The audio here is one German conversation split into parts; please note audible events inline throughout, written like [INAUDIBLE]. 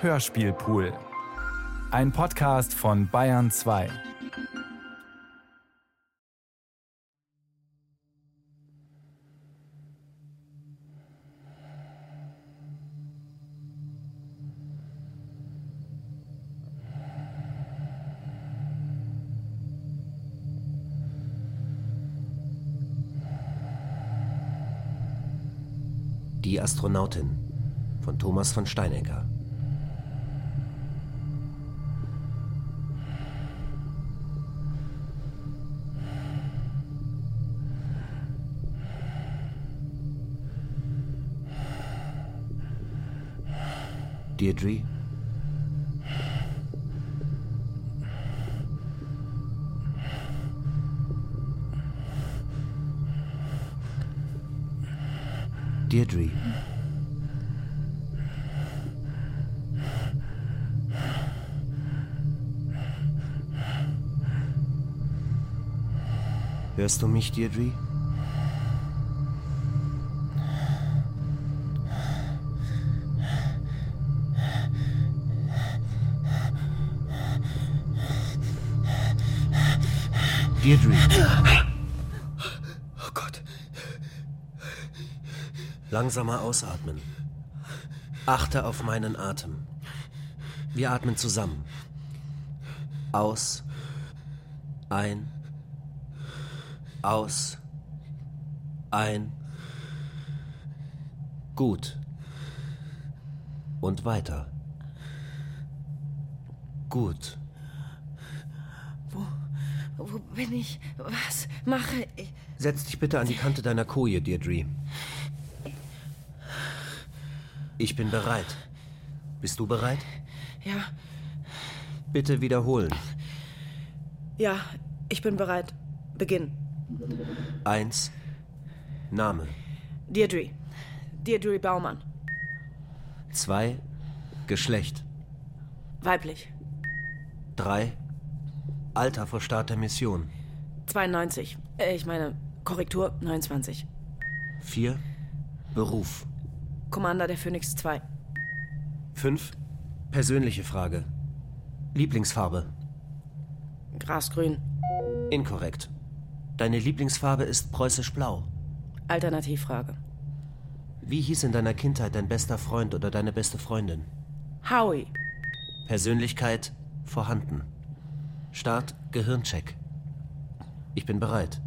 Hörspielpool. Ein Podcast von Bayern 2. Die Astronautin von Thomas von Steinecker. Deirdre Deirdre. Hörst du mich, Deirdre? Deirdre. Oh Gott. Langsamer ausatmen. Achte auf meinen Atem. Wir atmen zusammen. Aus. Ein. Aus. Ein. Gut. Und weiter. Gut. Wo bin ich? Was mache ich? Setz dich bitte an die Kante deiner Koje, Deirdre. Ich bin bereit. Bist du bereit? Ja, Bitte wiederholen. ja, ich bin bereit. Beginn. Eins. Name. Deirdre. Deirdre Baumann. Zwei. Geschlecht. Weiblich. Drei. Alter vor Start der Mission. 92. Äh, ich meine, Korrektur 29. Vier. Beruf. Commander der Phoenix 2. Fünf. Persönliche Frage. Lieblingsfarbe. Grasgrün. Inkorrekt. Deine Lieblingsfarbe ist preußisch blau. Alternativfrage. Wie hieß in deiner Kindheit dein bester Freund oder deine beste Freundin? Howie. Persönlichkeit vorhanden. Start Gehirncheck. Ich bin bereit.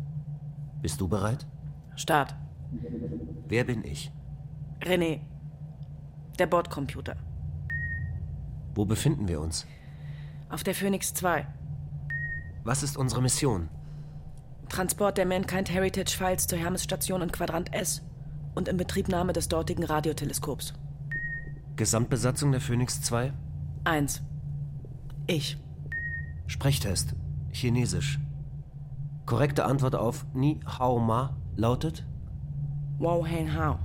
Bist du bereit? Start. Wer bin ich? René. Der Bordcomputer. Wo befinden wir uns? Auf der Phoenix 2. Was ist unsere Mission? Transport der Mankind Heritage Files zur Hermes-Station in Quadrant S und Inbetriebnahme des dortigen Radioteleskops. Gesamtbesatzung der Phoenix 2? 1. Ich. Sprechtest. Chinesisch. Korrekte Antwort auf Ni Hao Ma lautet Wow Hang Hao.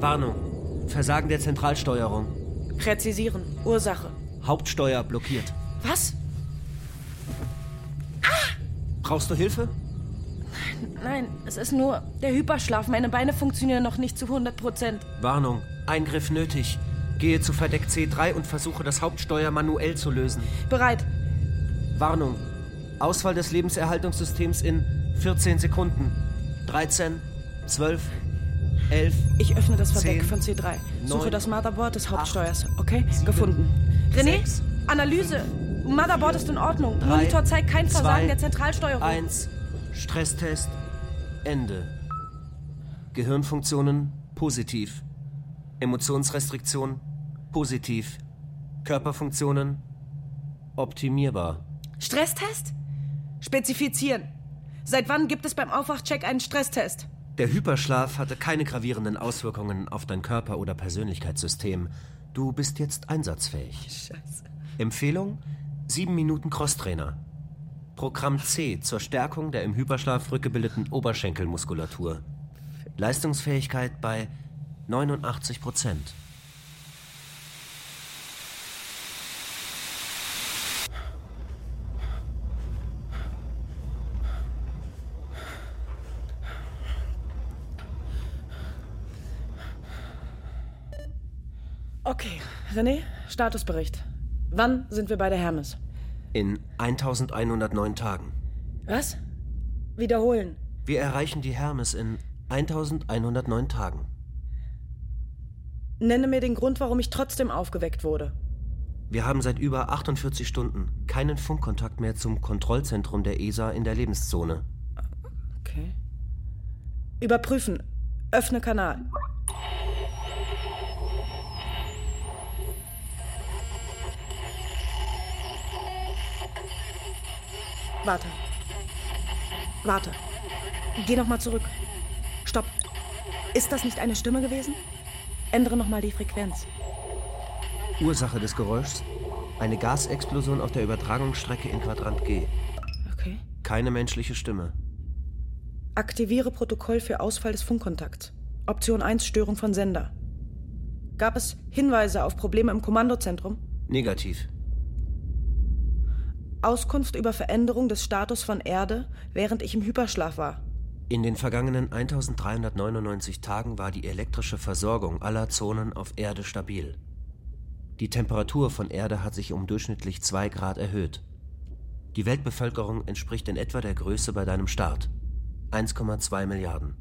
Warnung. Versagen der Zentralsteuerung. Präzisieren. Ursache. Hauptsteuer blockiert. Was? Brauchst du Hilfe? Nein, es ist nur der Hyperschlaf. Meine Beine funktionieren noch nicht zu 100 Prozent. Warnung. Eingriff nötig. Gehe zu Verdeck C3 und versuche das Hauptsteuer manuell zu lösen. Bereit. Warnung. Ausfall des Lebenserhaltungssystems in 14 Sekunden. 13, 12, 11. Ich öffne das Verdeck 10, von C3. Suche das Motherboard des Hauptsteuers. Okay? sieben, Gefunden. René? sechs, Analyse. Motherboard ist in Ordnung. drei, Monitor zeigt kein Versagen zwei, der Zentralsteuerung. 1. Stresstest. Ende. Gehirnfunktionen positiv. Emotionsrestriktion positiv. Körperfunktionen optimierbar. Stresstest? Spezifizieren. Seit wann gibt es beim Aufwachcheck einen Stresstest? Der Hyperschlaf hatte keine gravierenden Auswirkungen auf dein Körper- oder Persönlichkeitssystem. Du bist jetzt einsatzfähig. Scheiße. Empfehlung: 7 Minuten Crosstrainer. Programm C zur Stärkung der im Hyperschlaf rückgebildeten Oberschenkelmuskulatur. Leistungsfähigkeit bei 89 Prozent. Okay, René, Statusbericht. Wann sind wir bei der Hermes? In 1109 Tagen. Was? Wiederholen. Wir erreichen die Hermes in 1109 Tagen. Nenne mir den Grund, warum ich trotzdem aufgeweckt wurde. Wir haben seit über 48 Stunden keinen Funkkontakt mehr zum Kontrollzentrum der ESA in der Lebenszone. Okay. Überprüfen. Öffne Kanal. Warte. Warte. Geh noch mal zurück. Stopp. Ist das nicht eine Stimme gewesen? Ändere noch mal die Frequenz. Ursache des Geräuschs? Eine Gasexplosion auf der Übertragungsstrecke in Quadrant G. Okay. Keine menschliche Stimme. Aktiviere Protokoll für Ausfall des Funkkontakts. Option 1 Störung von Sender. Gab es Hinweise auf Probleme im Kommandozentrum? Negativ. Auskunft über Veränderung des Status von Erde, während ich im Hyperschlaf war. In den vergangenen 1399 Tagen war die elektrische Versorgung aller Zonen auf Erde stabil. Die Temperatur von Erde hat sich um durchschnittlich 2 Grad erhöht. Die Weltbevölkerung entspricht in etwa der Größe bei deinem Start. 1,2 Milliarden.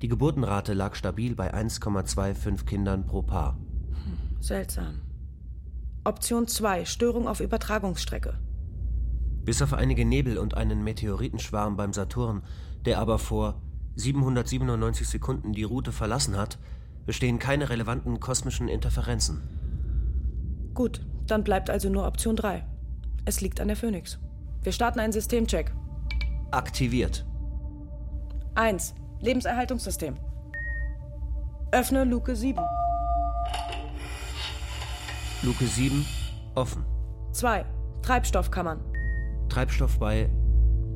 Die Geburtenrate lag stabil bei 1,25 Kindern pro Paar. Seltsam. Option 2 Störung auf Übertragungsstrecke. Bis auf einige Nebel und einen Meteoritenschwarm beim Saturn, der aber vor 797 Sekunden die Route verlassen hat, bestehen keine relevanten kosmischen Interferenzen. Gut, dann bleibt also nur Option 3. Es liegt an der Phoenix. Wir starten einen Systemcheck. Aktiviert. 1. Lebenserhaltungssystem. Öffne Luke 7. Luke 7 offen. 2. Treibstoffkammern. Treibstoff bei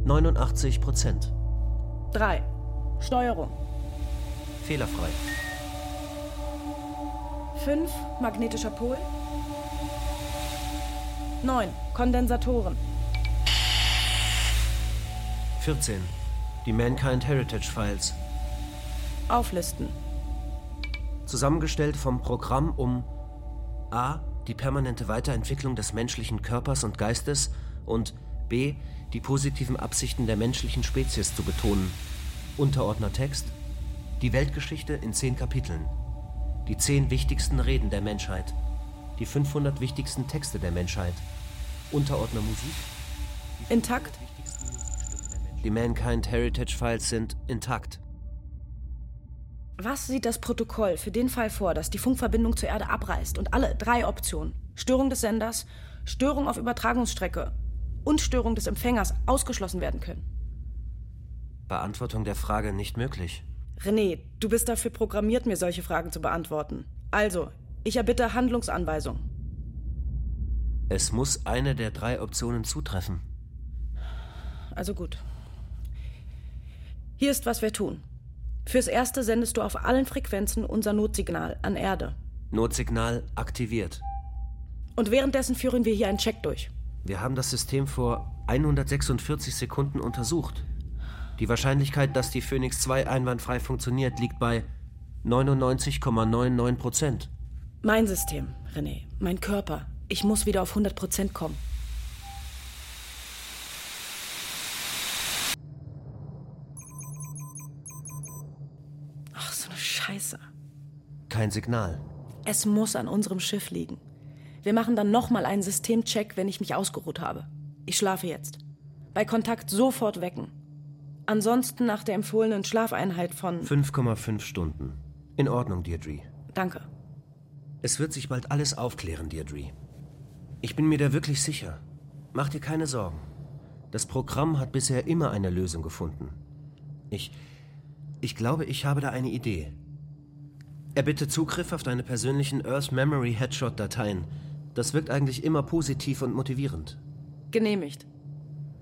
89 Prozent. 3. Steuerung. Fehlerfrei. 5. Magnetischer Pol. 9. Kondensatoren. 14. Die Mankind Heritage Files. Auflisten. Zusammengestellt vom Programm, um a. die permanente Weiterentwicklung des menschlichen Körpers und Geistes und b. die positiven Absichten der menschlichen Spezies zu betonen. Unterordner Text. Die Weltgeschichte in zehn Kapiteln. Die zehn wichtigsten Reden der Menschheit. Die 500 wichtigsten Texte der Menschheit. Unterordner Musik. Intakt. Die Mankind Heritage Files sind intakt. Was sieht das Protokoll für den Fall vor, dass die Funkverbindung zur Erde abreißt und alle drei Optionen Störung des Senders, Störung auf Übertragungsstrecke und Störung des Empfängers ausgeschlossen werden können? Beantwortung der Frage nicht möglich. René, du bist dafür programmiert, mir solche Fragen zu beantworten. Also, ich erbitte Handlungsanweisung. Es muss eine der drei Optionen zutreffen. Also gut. Hier ist, was wir tun. Fürs Erste sendest du auf allen Frequenzen unser Notsignal an Erde. Notsignal aktiviert. Und währenddessen führen wir hier einen Check durch. Wir haben das System vor 146 Sekunden untersucht. Die Wahrscheinlichkeit, dass die Phoenix 2 einwandfrei funktioniert, liegt bei 99,99 Prozent. Mein System, René, mein Körper. Ich muss wieder auf 100 Prozent kommen. Ach, so eine Scheiße. Kein Signal. Es muss an unserem Schiff liegen. Wir machen dann nochmal einen Systemcheck, wenn ich mich ausgeruht habe. Ich schlafe jetzt. Bei Kontakt sofort wecken. Ansonsten nach der empfohlenen Schlafeinheit von. 5,5 Stunden. In Ordnung, Deirdre. Danke. Es wird sich bald alles aufklären, Deirdre. Ich bin mir da wirklich sicher. Mach dir keine Sorgen. Das Programm hat bisher immer eine Lösung gefunden. Ich. Ich glaube, ich habe da eine Idee. Erbitte Zugriff auf deine persönlichen Earth Memory Headshot Dateien. Das wirkt eigentlich immer positiv und motivierend. Genehmigt.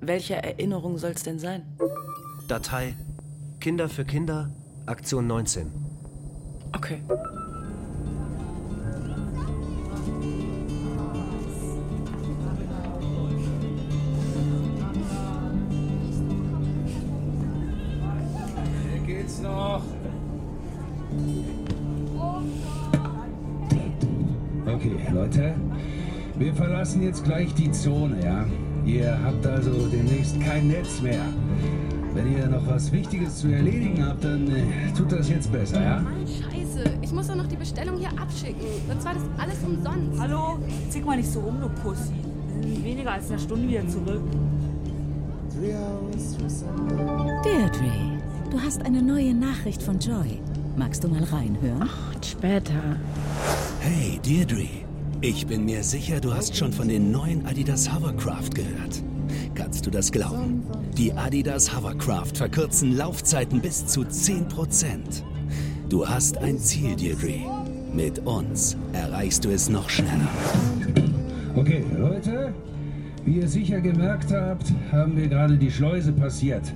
Welche Erinnerung soll's denn sein? Datei Kinder für Kinder, Aktion 19. Okay. Hier geht's noch. Okay, Leute, wir verlassen jetzt gleich die Zone, ja? Ihr habt also demnächst kein Netz mehr. Wenn ihr noch was Wichtiges zu erledigen habt, dann äh, tut das jetzt besser, ja? Mann, scheiße. Ich muss doch noch die Bestellung hier abschicken. Sonst war das alles umsonst. Hallo? Zick mal nicht so rum, du Pussy. Wir sind in weniger als einer Stunde wieder zurück. Deirdre, du hast eine neue Nachricht von Joy. Magst du mal reinhören? Und später. Hey, Deirdre. Ich bin mir sicher, du hast schon von den neuen Adidas Hovercraft gehört. Kannst du das glauben? Die Adidas Hovercraft verkürzen Laufzeiten bis zu 10%. Du hast ein Ziel, Deirdre. Mit uns erreichst du es noch schneller. Okay, Leute, wie ihr sicher gemerkt habt, haben wir gerade die Schleuse passiert.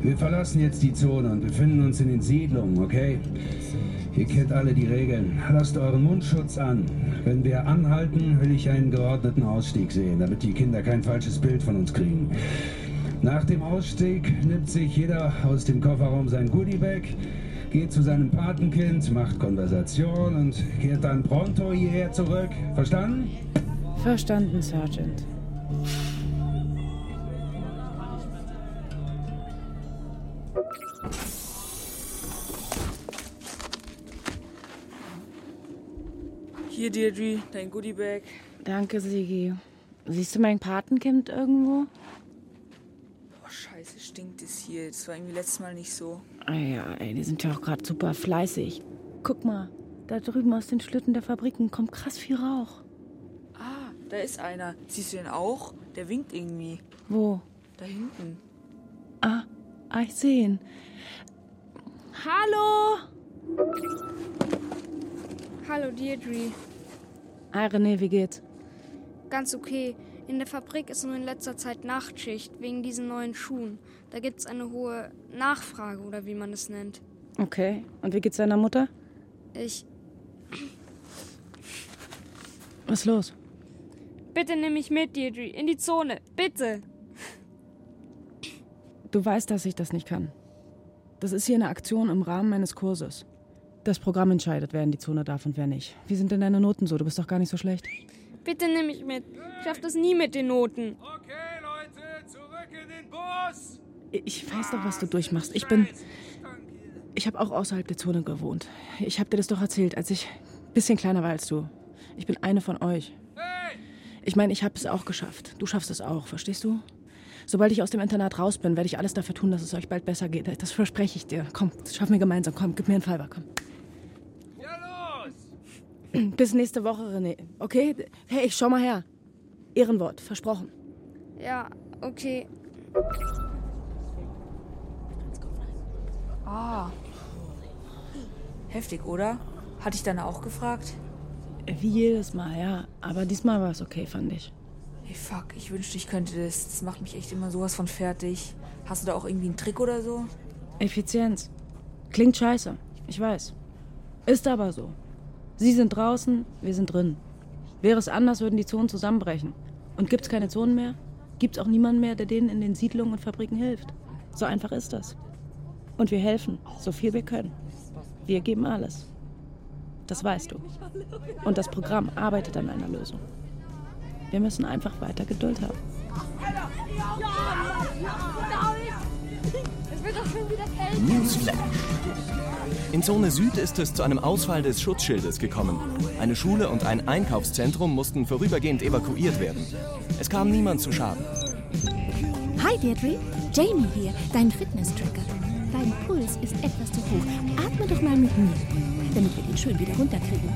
Wir verlassen jetzt die Zone und befinden uns in den Siedlungen, okay? Ihr kennt alle die Regeln. Lasst euren Mundschutz an. Wenn wir anhalten, will ich einen geordneten Ausstieg sehen, damit die Kinder kein falsches Bild von uns kriegen. Nach dem Ausstieg nimmt sich jeder aus dem Kofferraum sein Goodiebag, geht zu seinem Patenkind, macht Konversation und kehrt dann pronto hierher zurück. Verstanden? Verstanden, Sergeant. Hier, Deirdre, dein Goodiebag. Danke, Sigi. Siehst du mein Patenkind irgendwo? Boah, scheiße, stinkt es hier. Das war irgendwie letztes Mal nicht so. Ah ja, ey, die sind ja auch gerade super fleißig. Guck mal, da drüben aus den Schlitten der Fabriken kommt krass viel Rauch. Ah, da ist einer. Siehst du den auch? Der winkt irgendwie. Wo? Da hinten. Ah, ah ich sehe ihn. Hallo? Hallo, Deirdre. Hi René, wie geht's? Ganz okay. In der Fabrik ist nur in letzter Zeit Nachtschicht wegen diesen neuen Schuhen. Da gibt's eine hohe Nachfrage oder wie man es nennt. Okay. Und wie geht's deiner Mutter? Ich. Was ist los? Bitte nimm mich mit, Deirdre. In die Zone. Bitte. Du weißt, dass ich das nicht kann. Das ist hier eine Aktion im Rahmen meines Kurses. Das Programm entscheidet, wer in die Zone darf und wer nicht. Wie sind denn deine Noten so? Du bist doch gar nicht so schlecht. Bitte nimm mich mit. Ich schaff das nie mit den Noten. Okay, Leute, zurück in den Bus! Ich weiß doch, was du durchmachst. Ich bin. Ich habe auch außerhalb der Zone gewohnt. Ich habe dir das doch erzählt, als ich ein bisschen kleiner war als du. Ich bin eine von euch. Ich meine, ich habe es auch geschafft. Du schaffst es auch, verstehst du? Sobald ich aus dem Internat raus bin, werde ich alles dafür tun, dass es euch bald besser geht. Das verspreche ich dir. Komm, das schaffen wir gemeinsam. Komm, gib mir einen Fiver, komm. [CLEARS THROAT] Bis nächste Woche, René. Okay? Hey, schau mal her. Ehrenwort, versprochen. Ja, okay. Ah. Heftig, oder? Hatte ich deine auch gefragt? Wie jedes Mal, ja. Aber diesmal war es okay, fand ich. Hey, fuck, ich wünschte, ich könnte das. Das macht mich echt immer sowas von fertig. Hast du da auch irgendwie einen Trick oder so? Effizienz. Klingt scheiße. Ich weiß. Ist aber so. Sie sind draußen, wir sind drin. Wäre es anders, würden die Zonen zusammenbrechen. Und gibt's keine Zonen mehr, gibt's auch niemanden mehr, der denen in den Siedlungen und Fabriken hilft. So einfach ist das. Und wir helfen, so viel wir können. Wir geben alles. Das weißt du. Und das Programm arbeitet an einer Lösung. Wir müssen einfach weiter Geduld haben. Es wird doch schon wieder kälter. Newsflash. In Zone Süd ist es zu einem Ausfall des Schutzschildes gekommen. Eine Schule und ein Einkaufszentrum mussten vorübergehend evakuiert werden. Es kam niemand zu Schaden. Hi Deirdre, Jamie hier, dein Fitness-Tracker. Dein Puls ist etwas zu hoch. Atme doch mal mit mir, damit wir den schön wieder runterkriegen.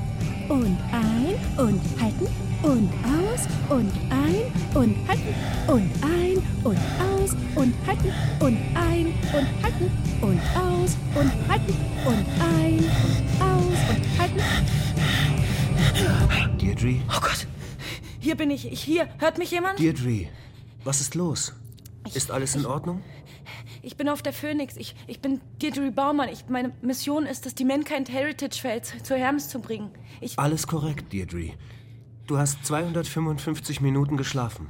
Und ein und halten und aus und ein und halten und ein und aus und halten und ein und halten und aus und halten und ein und aus und halten. Deirdre? Oh Gott. Hier bin ich. ich hier. Hört mich jemand? Deirdre, was ist los? Ist alles in Ordnung? Ich bin auf der Phoenix. Ich, ich bin Deirdre Baumann. Ich, meine Mission ist es, die Mankind Heritage Fails zur Hermes zu bringen. Ich. Alles korrekt, Deirdre. Du hast 255 Minuten geschlafen.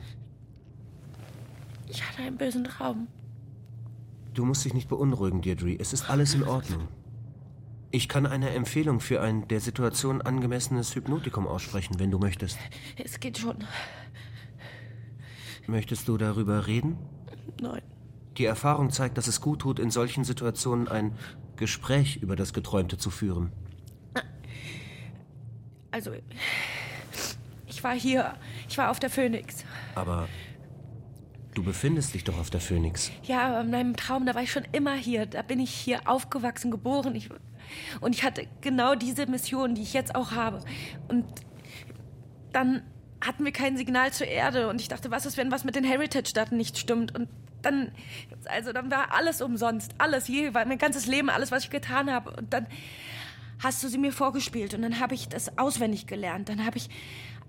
Ich hatte einen bösen Traum. Du musst dich nicht beunruhigen, Deirdre. Es ist alles in Ordnung. Ich kann eine Empfehlung für ein der Situation angemessenes Hypnotikum aussprechen, wenn du möchtest. Es geht schon. Möchtest du darüber reden? Nein. Die Erfahrung zeigt, dass es gut tut, in solchen Situationen ein Gespräch über das Geträumte zu führen. Also, ich war hier. Ich war auf der Phoenix. Aber du befindest dich doch auf der Phoenix. Ja, aber in meinem Traum, da war ich schon immer hier. Da bin ich hier aufgewachsen, geboren. Ich, und ich hatte genau diese Mission, die ich jetzt auch habe. Und dann hatten wir kein Signal zur Erde. Und ich dachte, was ist, wenn was mit den Heritage-Daten nicht stimmt? Und dann, also dann war alles umsonst. Alles, je, mein ganzes Leben, alles, was ich getan habe. Und dann hast du sie mir vorgespielt. Und dann habe ich das auswendig gelernt. Dann habe ich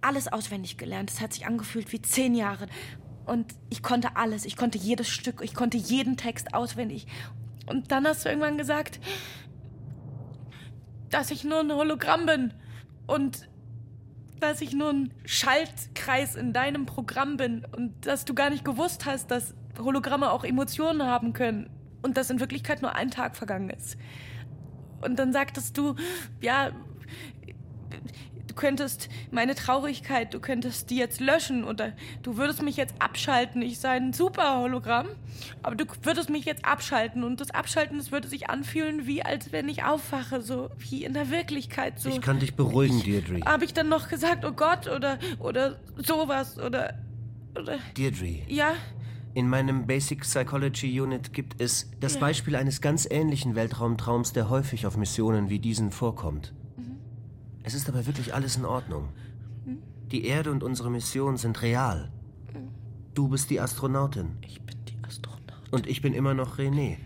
alles auswendig gelernt. Es hat sich angefühlt wie zehn Jahre. Und ich konnte alles. Ich konnte jedes Stück. Ich konnte jeden Text auswendig. Und dann hast du irgendwann gesagt, dass ich nur ein Hologramm bin. Und dass ich nur ein Schaltkreis in deinem Programm bin. Und dass du gar nicht gewusst hast, dass Hologramme auch Emotionen haben können. Und dass in Wirklichkeit nur ein Tag vergangen ist. Und dann sagtest du, ja, du könntest meine Traurigkeit, du könntest die jetzt löschen oder du würdest mich jetzt abschalten. Ich sei ein super Hologramm, aber du würdest mich jetzt abschalten und das Abschalten, das würde sich anfühlen, wie als wenn ich aufwache, so wie in der Wirklichkeit. So. Ich kann dich beruhigen, Deirdre. Habe ich dann noch gesagt, oh Gott oder oder sowas oder oder Deirdre. ja? In meinem Basic Psychology Unit gibt es das. Beispiel eines ganz ähnlichen Weltraumtraums, der häufig auf Missionen wie diesen vorkommt. Es ist aber wirklich alles in Ordnung. Die Erde und unsere Mission sind real. Du bist die Astronautin. Ich bin die Astronautin. Und ich bin immer noch René,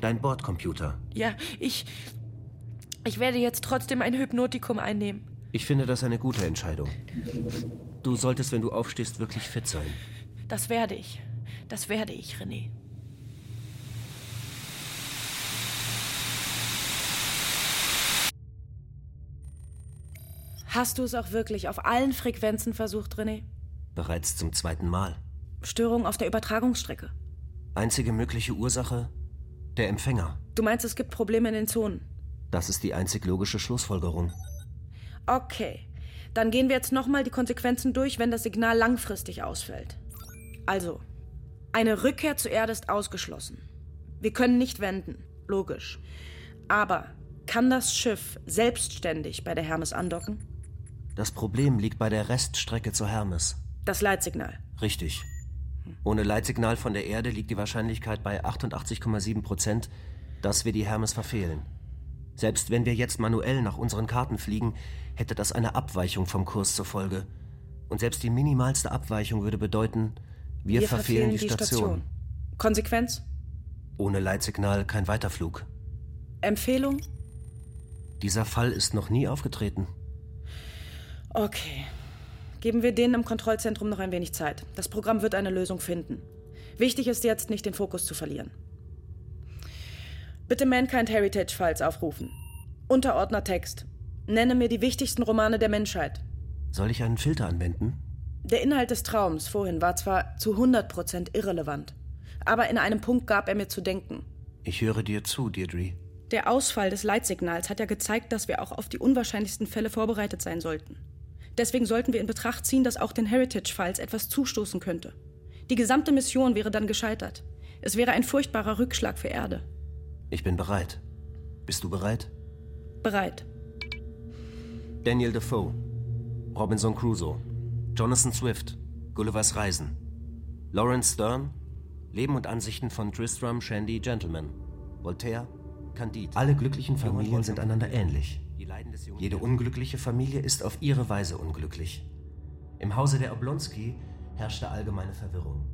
dein Bordcomputer. Ja, ich ich werde jetzt trotzdem ein Hypnotikum einnehmen. Ich finde das eine gute Entscheidung. Du solltest, wenn du aufstehst, wirklich fit sein. Das werde ich. Das werde ich, René. Hast du es auch wirklich auf allen Frequenzen versucht, René? Bereits zum zweiten Mal. Störung auf der Übertragungsstrecke. Einzige mögliche Ursache? Der Empfänger. Du meinst, es gibt Probleme in den Zonen? Das ist die einzig logische Schlussfolgerung. Okay. Dann gehen wir jetzt nochmal die Konsequenzen durch, wenn das Signal langfristig ausfällt. Also, eine Rückkehr zur Erde ist ausgeschlossen. Wir können nicht wenden, logisch. Aber kann das Schiff selbstständig bei der Hermes andocken? Das Problem liegt bei der Reststrecke zur Hermes. Das Leitsignal. Richtig. Ohne Leitsignal von der Erde liegt die Wahrscheinlichkeit bei 88,7 Prozent, dass wir die Hermes verfehlen. Selbst wenn wir jetzt manuell nach unseren Karten fliegen, hätte das eine Abweichung vom Kurs zur Folge. Und selbst die minimalste Abweichung würde bedeuten, wir, verfehlen, die, Station. Konsequenz? Ohne Leitsignal kein Weiterflug. Empfehlung? Dieser Fall ist noch nie aufgetreten. Okay. Geben wir denen im Kontrollzentrum noch ein wenig Zeit. Das Programm wird eine Lösung finden. Wichtig ist jetzt, nicht den Fokus zu verlieren. Bitte Mankind Heritage Files aufrufen. Unterordner Text. Nenne mir die wichtigsten Romane der Menschheit. Soll ich einen Filter anwenden? Der Inhalt des Traums vorhin war zwar zu 100% irrelevant, aber in einem Punkt gab er mir zu denken. Ich höre dir zu, Deirdre. Der Ausfall des Leitsignals hat ja gezeigt, dass wir auch auf die unwahrscheinlichsten Fälle vorbereitet sein sollten. Deswegen sollten wir in Betracht ziehen, dass auch den Heritage-Files etwas zustoßen könnte. Die gesamte Mission wäre dann gescheitert. Es wäre ein furchtbarer Rückschlag für Erde. Ich bin bereit. Bist du bereit? Bereit. Daniel Defoe, Robinson Crusoe, Jonathan Swift, Gullivers Reisen, Lawrence Stern, Leben und Ansichten von Tristram Shandy Gentleman, Voltaire, Candide. Alle glücklichen Familien sind einander ähnlich. Jede unglückliche Familie ist auf ihre Weise unglücklich. Im Hause der Oblonski herrschte allgemeine Verwirrung.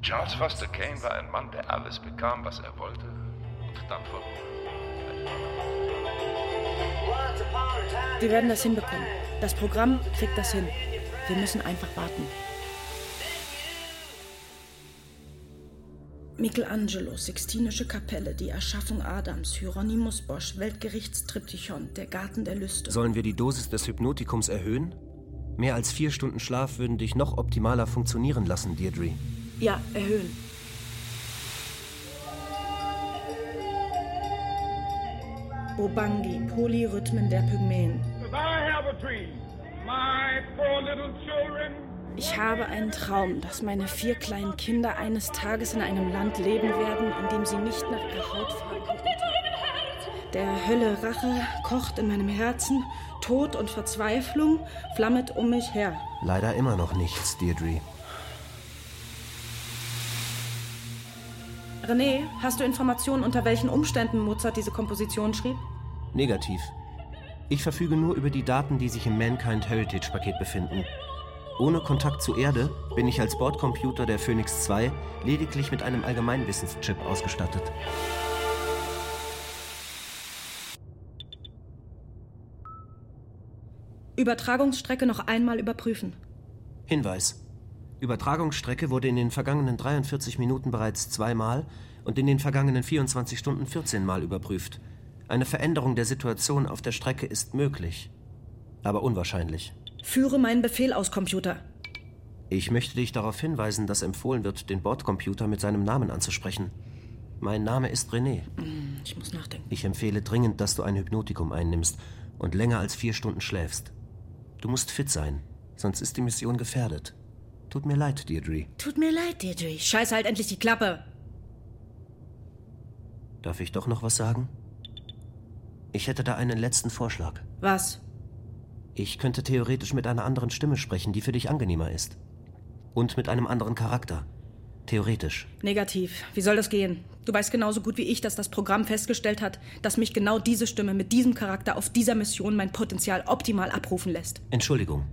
Charles Foster Kane war ein Mann, der alles bekam, was er wollte, und dann verlor. Wir werden das hinbekommen. Das Programm kriegt das hin. Wir müssen einfach warten. Michelangelo, Sixtinische Kapelle, die Erschaffung Adams, Hieronymus Bosch, Weltgerichtstriptychon, der Garten der Lüste. Sollen wir die Dosis des Hypnotikums erhöhen? Mehr als vier Stunden Schlaf würden dich noch optimaler funktionieren lassen, Deirdre. Ja, erhöhen. Bobangi, Polyrhythmen der Pygmäen. I have a dream. My poor little children. Ich habe einen Traum, dass meine vier kleinen Kinder eines Tages in einem Land leben werden, in dem sie nicht nach ihrer Hautfarbe Der Hölle Rache kocht in meinem Herzen, Tod und Verzweiflung flammet um mich her. Leider immer noch nichts, Deirdre. René, hast du Informationen, unter welchen Umständen Mozart diese Komposition schrieb? Negativ. Ich verfüge nur über die Daten, die sich im Mankind Heritage Paket befinden. Ohne Kontakt zur Erde bin ich als Bordcomputer der Phoenix 2 lediglich mit einem Allgemeinwissenschip ausgestattet. Übertragungsstrecke noch einmal überprüfen. Hinweis. Übertragungsstrecke wurde in den vergangenen 43 Minuten bereits zweimal und in den vergangenen 24 Stunden 14 Mal überprüft. Eine Veränderung der Situation auf der Strecke ist möglich, aber unwahrscheinlich. Führe meinen Befehl aus, Computer. Ich möchte dich darauf hinweisen, dass empfohlen wird, den Bordcomputer mit seinem Namen anzusprechen. Mein Name ist René. Ich muss nachdenken. Ich empfehle dringend, dass du ein Hypnotikum einnimmst und länger als vier Stunden schläfst. Du musst fit sein, sonst ist die Mission gefährdet. Tut mir leid, Deirdre. Tut mir leid, Deirdre. Scheiß halt endlich die Klappe. Darf ich doch noch was sagen? Ich hätte da einen letzten Vorschlag. Was? Ich könnte theoretisch mit einer anderen Stimme sprechen, die für dich angenehmer ist. Und mit einem anderen Charakter. Theoretisch. Negativ. Wie soll das gehen? Du weißt genauso gut wie ich, dass das Programm festgestellt hat, dass mich genau diese Stimme mit diesem Charakter auf dieser Mission mein Potenzial optimal abrufen lässt. Entschuldigung.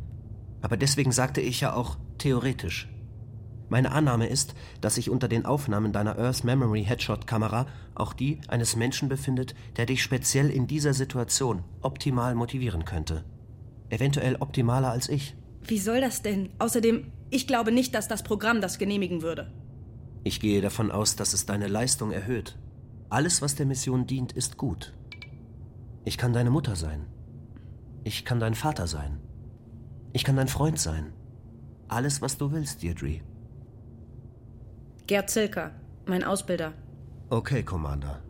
Aber deswegen sagte ich ja auch theoretisch. Meine Annahme ist, dass sich unter den Aufnahmen deiner Earth Memory Headshot Kamera auch die eines Menschen befindet, der dich speziell in dieser Situation optimal motivieren könnte. Eventuell optimaler als ich. Wie soll das denn? Außerdem, ich glaube nicht, dass das Programm das genehmigen würde. Ich gehe davon aus, dass es deine Leistung erhöht. Alles, was der Mission dient, ist gut. Ich kann deine Mutter sein. Ich kann dein Vater sein. Ich kann dein Freund sein. Alles, was du willst, Deirdre. Gerd Zilker, mein Ausbilder. Okay, Commander.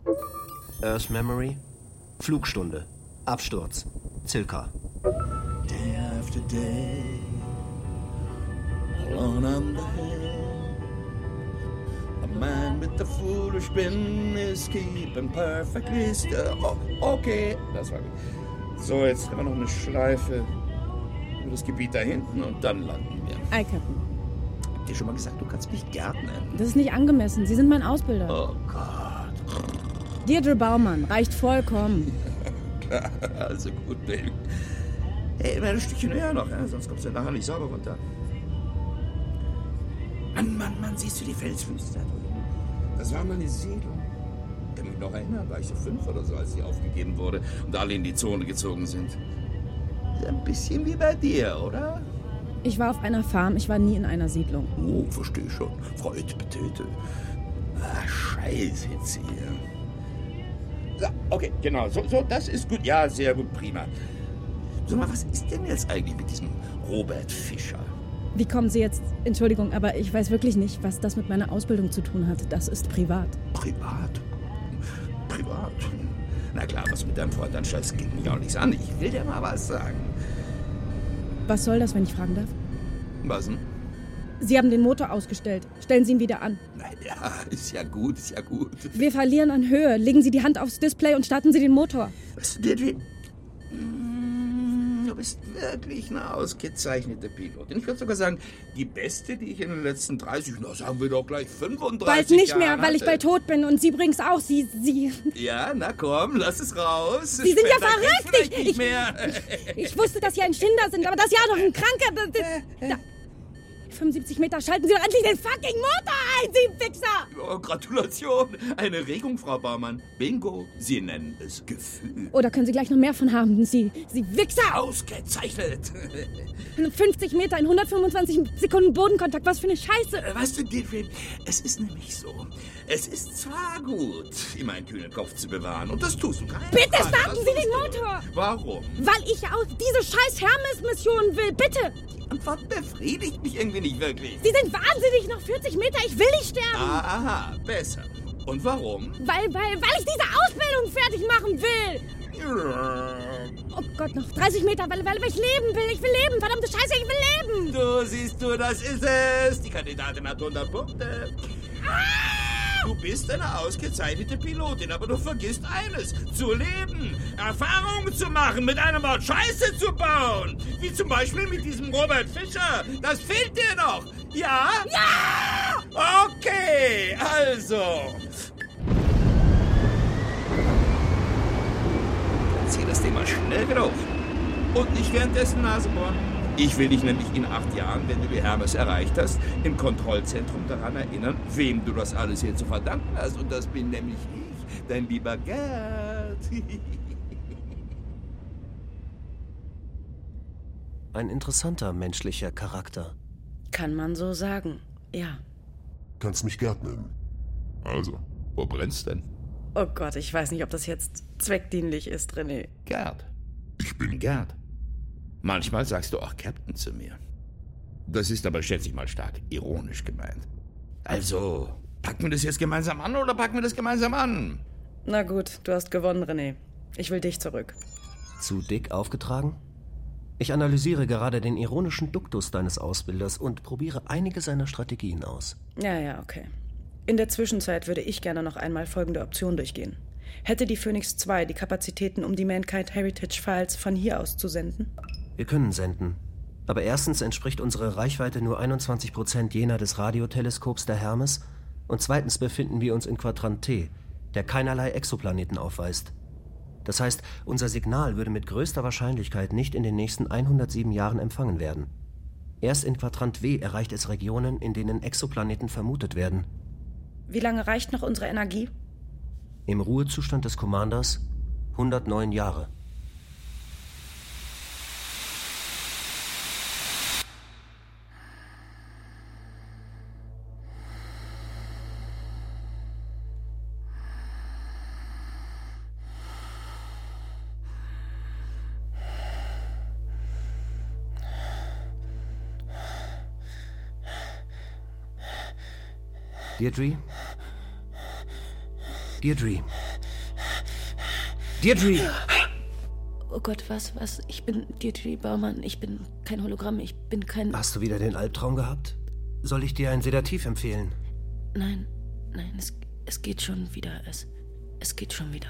Earth Memory, Flugstunde, Absturz, Zilka. Day after day, alone on the hill. A man with the foolish bin is keeping perfectly still. Okay, das war gut. So, jetzt haben wir noch eine Schleife über das Gebiet da hinten und dann landen wir. Ei, Captain. Hab dir schon mal gesagt, du kannst mich Gerd nennen. Das ist nicht angemessen. Sie sind mein Ausbilder. Oh Gott. Deirdre Baumann reicht vollkommen. Klar, [LAUGHS] also gut, Baby. Hey, immer ein Stückchen höher noch, ja? sonst kommst du nachher nicht sauber runter. Mann, Mann, Mann, siehst du die Felsfüße da drüben? Das war mal eine Siedlung. Ich kann mich noch erinnern, war ich so fünf oder so, als sie aufgegeben wurde und alle in die Zone gezogen sind. Ist ein bisschen wie bei dir, oder? Ich war auf einer Farm, ich war nie in einer Siedlung. Oh, verstehe schon. Freut, Betete. Ah, scheiß Hitze hier. So, okay, genau, so, so, das ist gut. Ja, sehr gut, prima. Sag mal, was ist denn jetzt eigentlich mit diesem Robert Fischer? Wie kommen Sie jetzt? Entschuldigung, aber ich weiß wirklich nicht, was das mit meiner Ausbildung zu tun hat. Das ist privat. Privat? Privat? Na klar, was mit deinem Freund anstellt, geht mich auch nichts an. Ich will dir mal was sagen. Was soll das, wenn ich fragen darf? Was denn? Sie haben den Motor ausgestellt. Stellen Sie ihn wieder an. Ja, ist ja gut, ist ja gut. Wir verlieren an Höhe. Legen Sie die Hand aufs Display und starten Sie den Motor. Deirdre, mm, du bist wirklich eine ausgezeichnete Pilotin. Ich würde sogar sagen, die beste, die ich in den letzten 30, na sagen wir doch gleich 35 Bald nicht mehr, Jahren weil ich bald tot bin. Und Sie übrigens auch. Sie, Sie... Ja, na komm, lass es raus. Sie sind ja Später verrückt. Ich- ich- mehr. Ich wusste, dass Sie ein Schinder sind, aber das ja doch ein Kranker... Das, das, da. 75 Meter, schalten Sie doch endlich den fucking Motor ein, Sie Wichser! Oh, Gratulation. Eine Regung, Frau Baumann. Bingo. Sie nennen es Gefühl. Oder können Sie gleich noch mehr von haben, Sie, Sie Wichser! Ausgezeichnet. [LAUGHS] 50 Meter in 125 Sekunden Bodenkontakt, was für eine Scheiße! Äh, Weißt du, Deirdre, es ist nämlich so. Es ist zwar gut, immer einen kühlen Kopf zu bewahren, und das tust du gar Bitte nicht. starten Sie den Motor! Warum? Weil ich aus diese scheiß Hermes-Mission will, bitte! Die Antwort befriedigt mich irgendwie nicht wirklich. Sie sind wahnsinnig, noch 40 Meter, ich will nicht sterben! Aha, besser. Und warum? Weil, weil, weil ich diese Ausbildung fertig machen will! Oh Gott, noch 30 Meter, weil, weil ich leben will. Ich will leben. Verdammte Scheiße, ich will leben. Du siehst du, das ist es. Die Kandidatin hat 100 Punkte. Du bist eine ausgezeichnete Pilotin, aber du vergisst eines: zu leben, Erfahrungen zu machen, mit einem Ort Scheiße zu bauen. Wie zum Beispiel mit diesem Robert Fischer. Das fehlt dir noch. Ja? Ja! Okay, also. Zieh das mal schnell hoch. Und nicht währenddessen Nase bohren. Ich will dich nämlich in acht Jahren, wenn du die Hermes erreicht hast, im Kontrollzentrum daran erinnern, wem du das alles hier zu verdanken hast. Und das bin nämlich ich, dein lieber Gerd. [LAUGHS] Ein interessanter menschlicher Charakter. Kann man so sagen, ja. Kannst mich Gerd nennen. Also, wo brennt's denn? Oh Gott, ich weiß nicht, ob das jetzt zweckdienlich ist, René. Gerd. Ich bin Gerd. Manchmal sagst du auch Captain zu mir. Das ist aber, schätze ich mal, stark ironisch gemeint. Also, packen wir das jetzt gemeinsam an oder packen wir das gemeinsam an? Na gut, du hast gewonnen, René. Ich will dich zurück. Zu dick aufgetragen? Ich analysiere gerade den ironischen Duktus deines Ausbilders und probiere einige seiner Strategien aus. Ja, ja, okay. In der Zwischenzeit würde ich gerne noch einmal folgende Option durchgehen. Hätte die Phoenix 2 die Kapazitäten, um die Mankind Heritage Files von hier aus zu senden? Wir können senden. Aber erstens entspricht unsere Reichweite nur 21 Prozent jener des Radioteleskops der Hermes und zweitens befinden wir uns in Quadrant T, der keinerlei Exoplaneten aufweist. Das heißt, unser Signal würde mit größter Wahrscheinlichkeit nicht in den nächsten 107 Jahren empfangen werden. Erst in Quadrant W erreicht es Regionen, in denen Exoplaneten vermutet werden. Wie lange reicht noch unsere Energie? Im Ruhezustand des Commanders 109 Jahre. Deirdre? Deirdre? Deirdre! Oh Gott, was, was? Ich bin Deirdre Baumann. Ich bin kein Hologramm. Ich bin kein. Hast du wieder den Albtraum gehabt? Soll ich dir ein Sedativ empfehlen? Nein, nein, es, es geht schon wieder. Es, es geht schon wieder.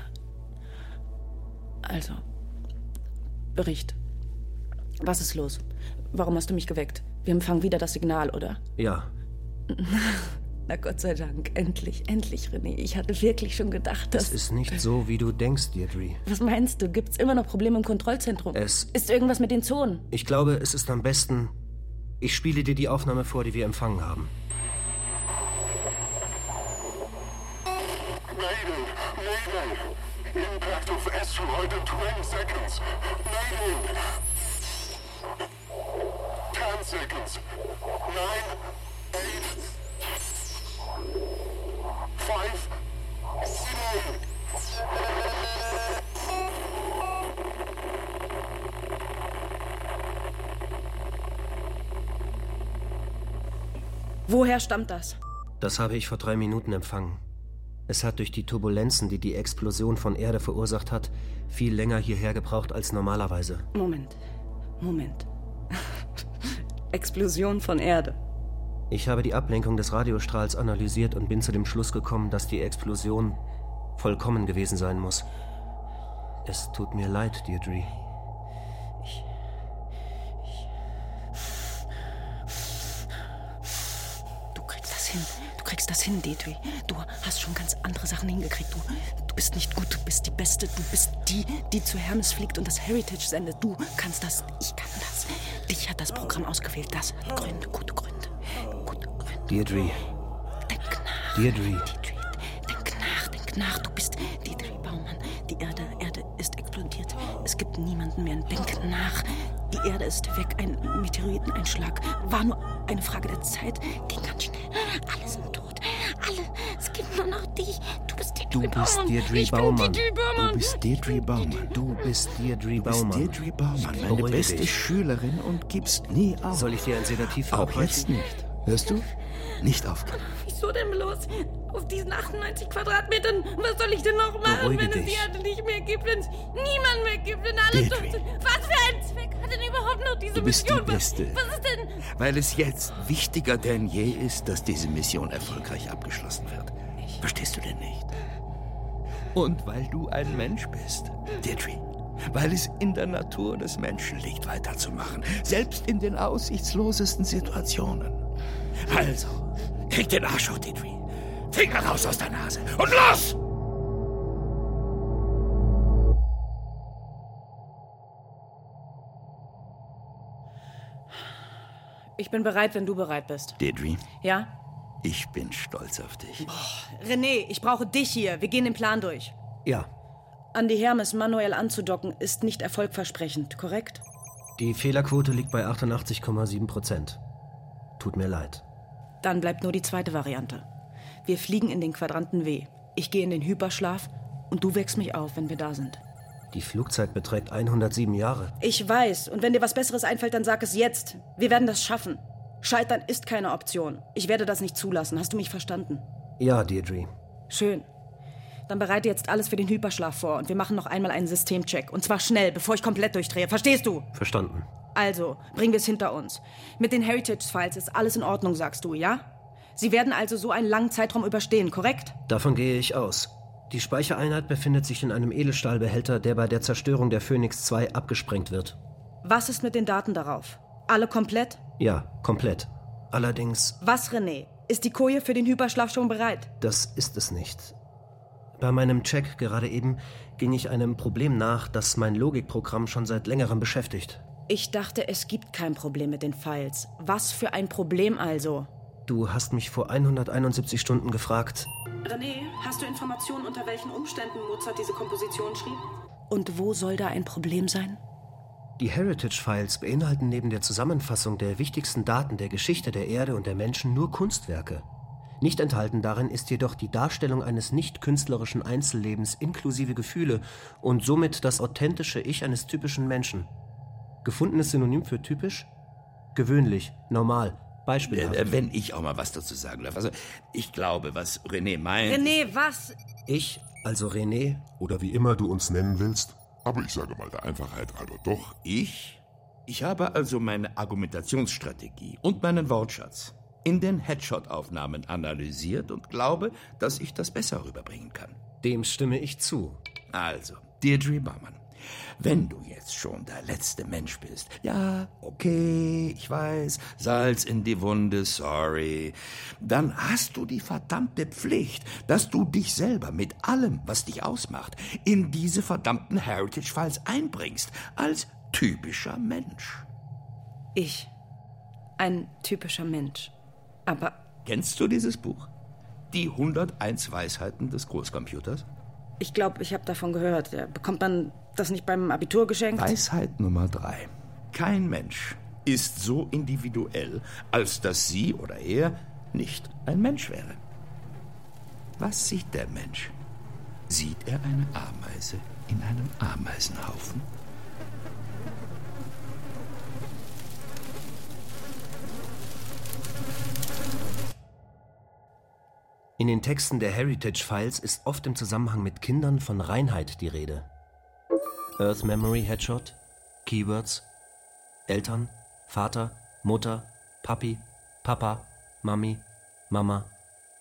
Also, Bericht. Was ist los? Warum hast du mich geweckt? Wir empfangen wieder das Signal, oder? Ja. [LAUGHS] Na Gott sei Dank, endlich, endlich, René. Ich hatte wirklich schon gedacht, dass. Es ist nicht so, wie du denkst, Deirdre. Was meinst du? Gibt's immer noch Probleme im Kontrollzentrum? Es. Ist irgendwas mit den Zonen? Ich glaube, es ist am besten. Ich spiele dir die Aufnahme vor, die wir empfangen haben. Mayday! Mayday! Impact of asteroid in 20 seconds! Mayday! 10 seconds! 9, 8, 5, 7. Woher stammt das? Das habe ich vor drei Minuten empfangen. Es hat durch die Turbulenzen, die die Explosion von Erde verursacht hat, viel länger hierher gebraucht als normalerweise. Moment, Moment. [LAUGHS] Explosion von Erde. Ich habe die Ablenkung des Radiostrahls analysiert und bin zu dem Schluss gekommen, dass die Explosion vollkommen gewesen sein muss. Es tut mir leid, Deirdre. Ich. Ich. Du kriegst das hin. Du kriegst das hin, Deirdre. Du hast schon ganz andere Sachen hingekriegt. Du, du bist nicht gut. Du bist die Beste. Du bist die, die zu Hermes fliegt und das Heritage sendet. Du kannst das. Ich kann das. Dich hat das Programm ausgewählt. Das hat Gründe. Gute Gründe. Deirdre. Denk nach. Deirdre. Nach. Du bist Deirdre Baumann. Die Erde, Erde ist explodiert. Es gibt niemanden mehr. Denk nach. Die Erde ist weg. Ein Meteoriteneinschlag. War nur eine Frage der Zeit. Ging ganz schnell. Alle sind tot. Alle. Es gibt nur noch dich. Du bist Deirdre Du bist Baumann. Deirdre ich Baumann. Bin Deirdre Baumann. Du bist Deirdre Baumann. Du bist Deirdre Du bist Baumann. Deirdre Baumann, meine beste dich. Schülerin und gibst nie auf. Soll ich dir ein Sedativ Auch verabreichen? jetzt nicht. Hörst du? Nicht aufgeben. Wieso denn bloß? Auf diesen 98 Quadratmetern, was soll ich denn noch machen, Beruhige wenn es dich. die Erde nicht mehr gibt, wenn es niemand mehr gibt, wenn alles tot sind? Was für ein Zweck hat denn überhaupt noch diese Du bist die Mission? Was- Beste. Was ist denn? Weil es jetzt wichtiger denn je ist, dass diese Mission erfolgreich abgeschlossen wird. Verstehst du denn nicht? Und weil du ein Mensch bist, Deirdre. Weil es in der Natur des Menschen liegt, weiterzumachen. Selbst in den aussichtslosesten Situationen. Also, krieg den Arsch hoch, Deirdre. Finger raus aus der Nase. Und los! Ich bin bereit, wenn du bereit bist. Deirdre, Ja? ich bin stolz auf dich. René, ich brauche dich hier. Wir gehen den Plan durch. Ja, An die Hermes manuell anzudocken ist nicht erfolgversprechend, korrekt? die Fehlerquote liegt bei 88,7 Prozent. Tut mir leid. Dann bleibt nur die zweite Variante. Wir fliegen in den Quadranten W. Ich gehe in den Hyperschlaf und du wächst mich auf, wenn wir da sind. Die Flugzeit beträgt 107 Jahre. Ich weiß, und wenn dir was Besseres einfällt, dann sag es jetzt. Wir werden das schaffen. Scheitern ist keine Option. Ich werde das nicht zulassen. Hast du mich verstanden? Ja, Deirdre. Schön. Dann bereite jetzt alles für den Hyperschlaf vor und wir machen noch einmal einen Systemcheck. Und zwar schnell, bevor ich komplett durchdrehe. Verstehst du? Verstanden. Also, bringen wir es hinter uns. Mit den Heritage-Files ist alles in Ordnung, sagst du, ja? Sie werden also so einen langen Zeitraum überstehen, korrekt? Davon gehe ich aus. Die Speichereinheit befindet sich in einem Edelstahlbehälter, der bei der Zerstörung der Phoenix 2 abgesprengt wird. Was ist mit den Daten darauf? Alle komplett? Ja, komplett. Allerdings, Was, René? Ist die Koje für den Hyperschlaf schon bereit? das ist es nicht. Bei meinem Check gerade eben ging ich einem Problem nach, das mein Logikprogramm schon seit längerem beschäftigt. Ich dachte, es gibt kein Problem mit den Files. Was für ein Problem also? Du hast mich vor 171 Stunden gefragt, René, hast du Informationen, unter welchen Umständen Mozart diese Komposition schrieb? Und wo soll da ein Problem sein? Die Heritage Files beinhalten neben der Zusammenfassung der wichtigsten Daten der Geschichte der Erde und der Menschen nur Kunstwerke. Nicht enthalten darin ist jedoch die Darstellung eines nicht künstlerischen Einzellebens inklusive Gefühle und somit das authentische Ich eines typischen Menschen. Gefundenes Synonym für typisch? Gewöhnlich, normal, beispielhaft. Äh, wenn ich auch mal was dazu sagen darf. Also, ich glaube, was René meint. René, was? Ich, also René, Oder wie immer du uns nennen willst. Aber ich sage mal der Einfachheit halber doch. Ich? Ich habe also meine Argumentationsstrategie und meinen Wortschatz in den Headshot-Aufnahmen analysiert und glaube, dass ich das besser rüberbringen kann. dem stimme ich zu. Also, Deirdre Baumann, wenn du jetzt schon der letzte Mensch bist, ja, okay, ich weiß, Salz in die Wunde, sorry, dann hast du die verdammte Pflicht, dass du dich selber mit allem, was dich ausmacht, in diese verdammten Heritage-Files einbringst, als typischer Mensch. Ich. Ein typischer Mensch. Aber Kennst du dieses Buch? Die 101 Weisheiten des Großcomputers? Ich glaube, ich habe davon gehört. Ja, Bekommt man das nicht beim Abitur geschenkt? Weisheit Nummer drei. Kein Mensch ist so individuell, als dass sie oder er nicht ein Mensch wäre. Was sieht der Mensch? Sieht er eine Ameise in einem Ameisenhaufen? In den Texten der Heritage Files ist oft im Zusammenhang mit Kindern von Reinheit die Rede. Earth Memory Headshot, Keywords, Eltern, Vater, Mutter, Papi, Papa, Mami, Mama,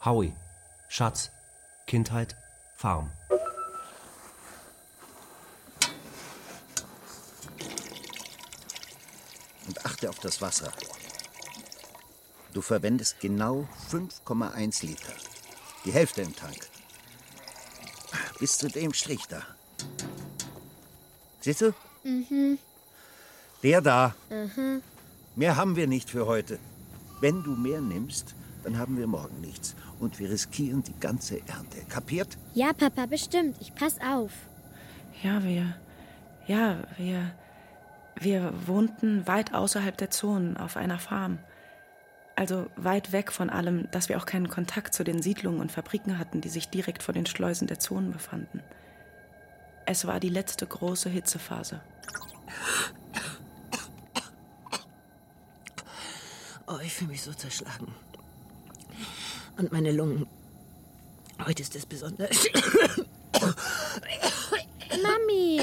Howie, Schatz, Kindheit, Farm. Und achte auf das Wasser. Du verwendest genau 5,1 Liter. Die Hälfte im Tank. Bis zu dem Strich da. Siehst du? Mhm. Der da. Mhm. Mehr haben wir nicht für heute. Wenn du mehr nimmst, dann haben wir morgen nichts. Und wir riskieren die ganze Ernte. Kapiert? Ja, Papa, bestimmt. Ich pass auf. Ja, wir. Ja, wir. Wir wohnten weit außerhalb der Zonen auf einer Farm. Also weit weg von allem, dass wir auch keinen Kontakt zu den Siedlungen und Fabriken hatten, die sich direkt vor den Schleusen der Zonen befanden. Es war die letzte große Hitzephase. Oh, ich fühle mich so zerschlagen. Und meine Lungen. Heute ist es besonders. Mami!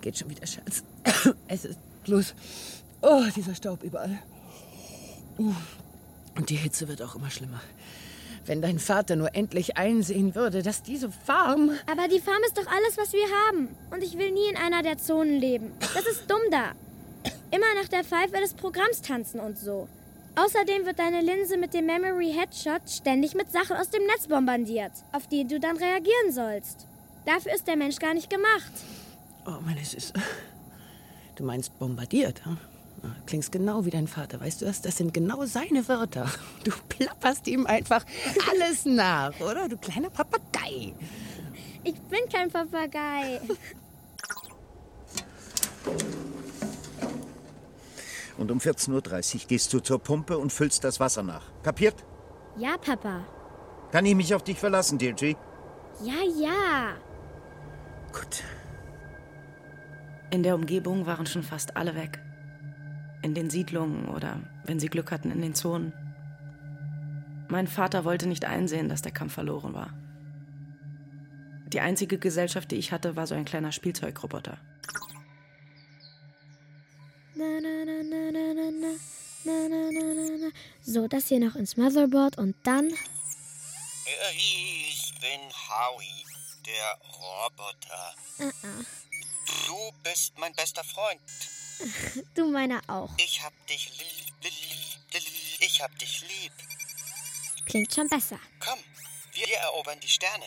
Geht schon wieder, Schatz. Es ist bloß. Oh, dieser Staub überall. Uh, Und die Hitze wird auch immer schlimmer. Wenn dein Vater nur endlich einsehen würde, dass diese Farm. Aber die Farm ist doch alles, was wir haben. Und ich will nie in einer der Zonen leben. Das ist dumm da. Immer nach der Pfeife des Programms tanzen und so. Außerdem wird deine Linse mit dem Memory Headshot ständig mit Sachen aus dem Netz bombardiert, auf die du dann reagieren sollst. Dafür ist der Mensch gar nicht gemacht. Oh, meine Süße. Du meinst bombardiert, hm? Na, Klingst genau wie dein Vater, weißt du das? Das sind genau seine Wörter. [LAUGHS] Du plapperst ihm einfach alles nach, oder? Du kleiner Papagei. Ich bin kein Papagei. Und um 14.30 Uhr gehst du zur Pumpe und füllst das Wasser nach. Kapiert? Ja, Papa. Kann ich mich auf dich verlassen, Deirdre? Ja, ja. Gut. In der Umgebung waren schon fast alle weg in den Siedlungen oder, wenn sie Glück hatten, in den Zonen. Mein Vater wollte nicht einsehen, dass der Kampf verloren war. Die einzige Gesellschaft, die ich hatte, war so ein kleiner Spielzeugroboter. So, das hier noch ins Motherboard und dann. Ich bin Howie, der Roboter. Uh -uh. Du bist mein bester Freund. [LAUGHS] Du meiner auch. Ich hab dich lieb, lieb, lieb, lieb. Ich hab dich lieb. Klingt schon besser. Komm, wir erobern die Sterne.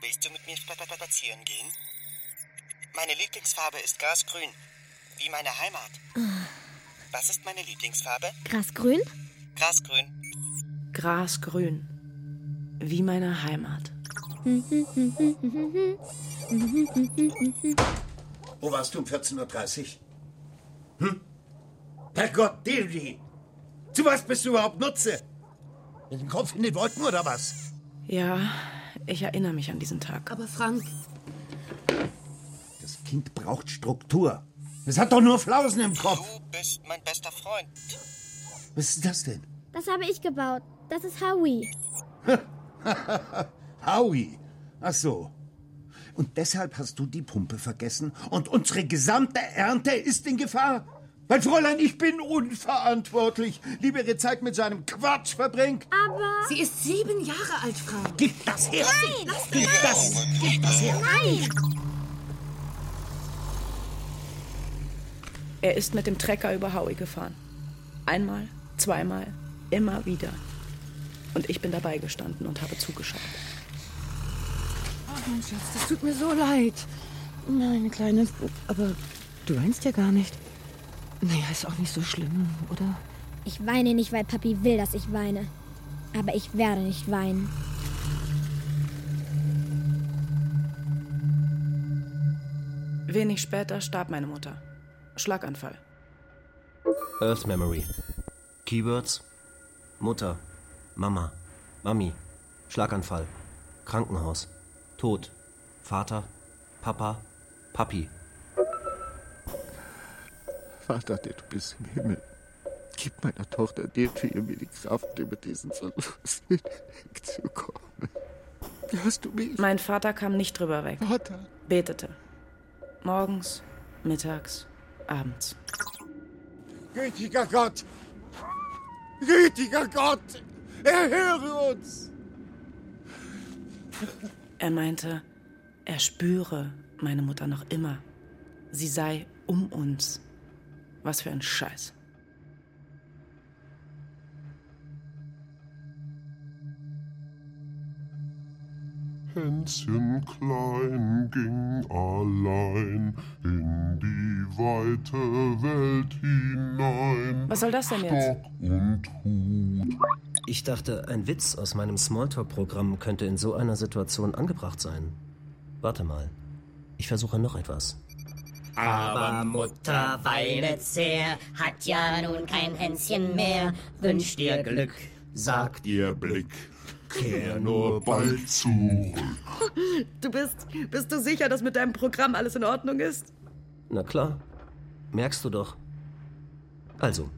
Willst du mit mir spa- spa- spazieren gehen? Meine Lieblingsfarbe ist grasgrün, wie meine Heimat. Was ist meine Lieblingsfarbe? Grasgrün? Grasgrün. Grasgrün. Wie meine Heimat. [LAUGHS] Wo warst du um 14.30 Uhr? Hm? Herrgott, Deirdre! Zu was bist du überhaupt Nutze? Mit dem Kopf in den Wolken oder was? Ja, ich erinnere mich an diesen Tag. Aber Frank, Das Kind braucht Struktur. Es hat doch nur Flausen im Kopf. Du bist mein bester Freund. Was ist das denn? Das habe ich gebaut. Das ist Howie. [LAUGHS] Howie. Ach so. Und deshalb hast du die Pumpe vergessen und unsere gesamte Ernte ist in Gefahr. Mein Fräulein, ich bin unverantwortlich. Lieber ihre Zeit mit so einem Quatsch verbringt. Aber. sie ist sieben Jahre alt, Frank. Gib das her! Nein! Lass Gib das! Gib das her! Nein! Er ist mit dem Trecker über Howie gefahren. Einmal, zweimal, immer wieder. Und ich bin dabei gestanden und habe zugeschaut. Oh, mein Schatz, das tut mir so leid. Meine Kleine, aber du weinst ja gar nicht. Naja, ist auch nicht so schlimm, oder? Ich weine nicht, weil Papi will, dass ich weine. Aber ich werde nicht weinen. Wenig später starb meine Mutter. Schlaganfall. Earth Memory. Keywords: Mutter, Mama, Mami, Schlaganfall, Krankenhaus, Tod, Vater, Papa, Papi. Vater, der du bist im Himmel, gib meiner Tochter Deirdre mir die Kraft, über diesen Verlust [LAUGHS] hinwegzukommen. Hörst du mich? Mein Vater kam nicht drüber weg. Vater. Betete. Morgens, mittags, abends. Gütiger Gott! Gütiger Gott! Erhöre uns! Er meinte, er spüre meine Mutter noch immer. Sie sei um uns. Was für ein Scheiß. Hänschen klein ging allein in die weite Welt hinein. Was soll das denn jetzt? Stock und Hut. Ich dachte, ein Witz aus meinem Smalltalk-Programm könnte in so einer Situation angebracht sein. Warte mal. Ich versuche noch etwas. Aber Mutter weinet sehr, hat ja nun kein Hänschen mehr. Wünscht ihr Glück, sagt Ihr Blick, kehr nur bald zurück. Du bist. Bist du sicher, dass mit deinem Programm alles in Ordnung ist? Na klar. Merkst du doch. Also,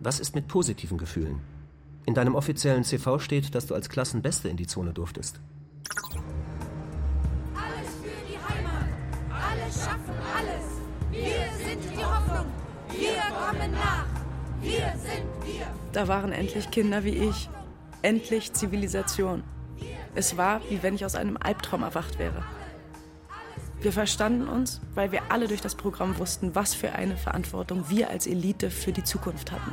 was ist mit positiven Gefühlen? In deinem offiziellen CV steht, dass du als Klassenbeste in die Zone durftest. Alles für die Heimat. Alle schaffen alles. Wir sind die Hoffnung. Wir kommen nach. Wir sind wir. Da waren endlich Kinder wie ich. Endlich Zivilisation. Es war, wie wenn ich aus einem Albtraum erwacht wäre. Wir verstanden uns, weil wir alle durch das Programm wussten, was für eine Verantwortung wir als Elite für die Zukunft hatten.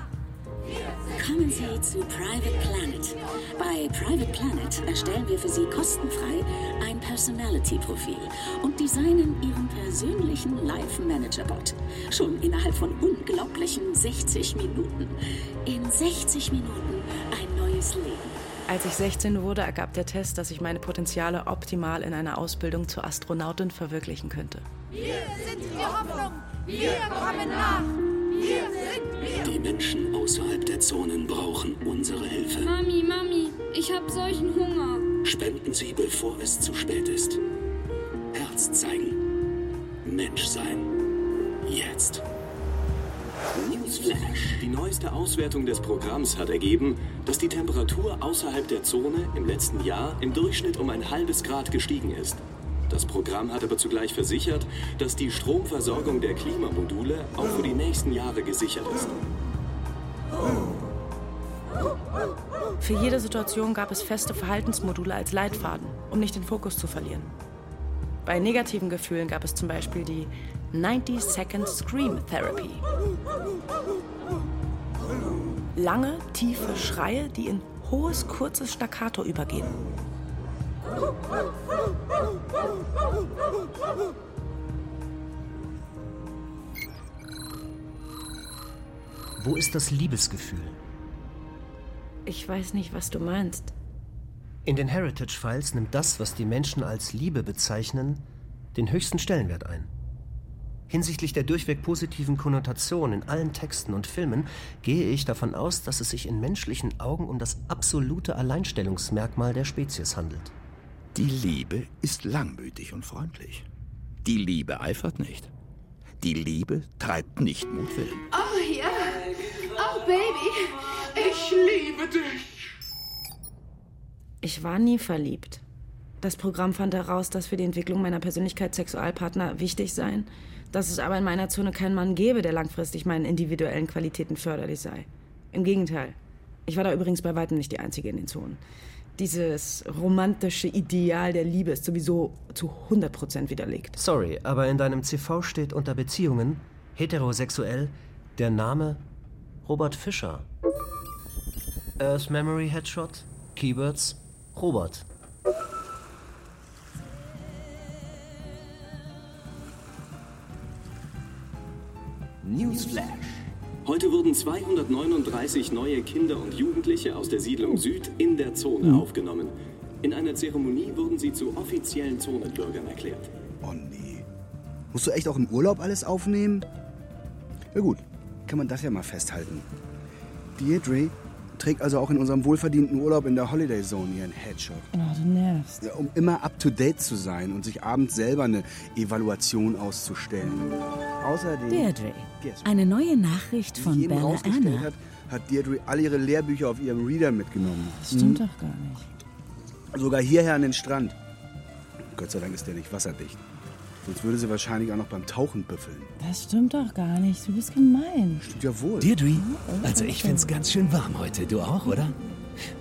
Kommen Sie zu Private Planet. Bei Private Planet erstellen wir für Sie kostenfrei ein Personality-Profil und designen Ihren persönlichen Life-Manager-Bot. Schon innerhalb von unglaublichen 60 Minuten. In 60 Minuten ein neues Leben. Als ich 16 wurde, ergab der Test, dass ich meine Potenziale optimal in einer Ausbildung zur Astronautin verwirklichen könnte. Wir sind die Hoffnung. Wir kommen nach. Wir sind wir. Die Menschen außerhalb der Zonen brauchen unsere Hilfe. Mami, Mami, ich hab solchen Hunger. Spenden Sie, bevor es zu spät ist. Herz zeigen. Mensch sein. Jetzt. Newsflash. Die neueste Auswertung des Programms hat ergeben, dass die Temperatur außerhalb der Zone im letzten Jahr im Durchschnitt um ein halbes Grad gestiegen ist. Das Programm hat aber zugleich versichert, dass die Stromversorgung der Klimamodule auch für die nächsten Jahre gesichert ist. Für jede Situation gab es feste Verhaltensmodule als Leitfaden, um nicht den Fokus zu verlieren. Bei negativen Gefühlen gab es zum Beispiel die 90 Second Scream Therapy. Lange, tiefe Schreie, die in hohes, kurzes Staccato übergehen. Wo ist das Liebesgefühl? Ich weiß nicht, was du meinst. In den Heritage Files nimmt das, was die Menschen als Liebe bezeichnen, den höchsten Stellenwert ein. Hinsichtlich der durchweg positiven Konnotation in allen Texten und Filmen gehe ich davon aus, dass es sich in menschlichen Augen um das absolute Alleinstellungsmerkmal der Spezies handelt. Die Liebe ist langmütig und freundlich. Die Liebe eifert nicht. Die Liebe treibt nicht Mutwillen. Oh ja. Oh Baby. Ich liebe dich. Ich war nie verliebt. Das Programm fand heraus, dass für die Entwicklung meiner Persönlichkeit Sexualpartner wichtig seien, dass es aber in meiner Zone keinen Mann gäbe, der langfristig meinen individuellen Qualitäten förderlich sei. Im Gegenteil. Ich war da übrigens bei weitem nicht die Einzige in den Zonen. Dieses romantische Ideal der Liebe ist sowieso zu 100% widerlegt. Sorry, aber in deinem CV steht unter Beziehungen heterosexuell der Name Robert Fischer. Earth Memory Headshot, Keywords Robert. Newsflash. Heute wurden 239 neue Kinder und Jugendliche aus der Siedlung Süd in der Zone aufgenommen. In einer Zeremonie wurden sie zu offiziellen Zonenbürgern erklärt. Oh nee. Musst du echt auch im Urlaub alles aufnehmen? Na gut, kann man das ja mal festhalten. Deirdre trägt also auch in unserem wohlverdienten Urlaub in der Holiday Zone ihren Headshot. Oh, du nervst. Ja, um immer up to date zu sein und sich abends selber eine Evaluation auszustellen. Außerdem. Deirdre. Eine neue Nachricht von jedem Bella Anna. hat, hat Deirdre all ihre Lehrbücher auf ihrem Reader mitgenommen. Das stimmt Mhm. doch gar nicht. Sogar hierher an den Strand. Gott sei Dank ist der nicht wasserdicht. Sonst würde sie wahrscheinlich auch noch beim Tauchen büffeln. Das stimmt doch gar nicht. Du bist gemein. Stimmt ja wohl. Deirdre, also ich find's ganz schön warm heute. Du auch, oder?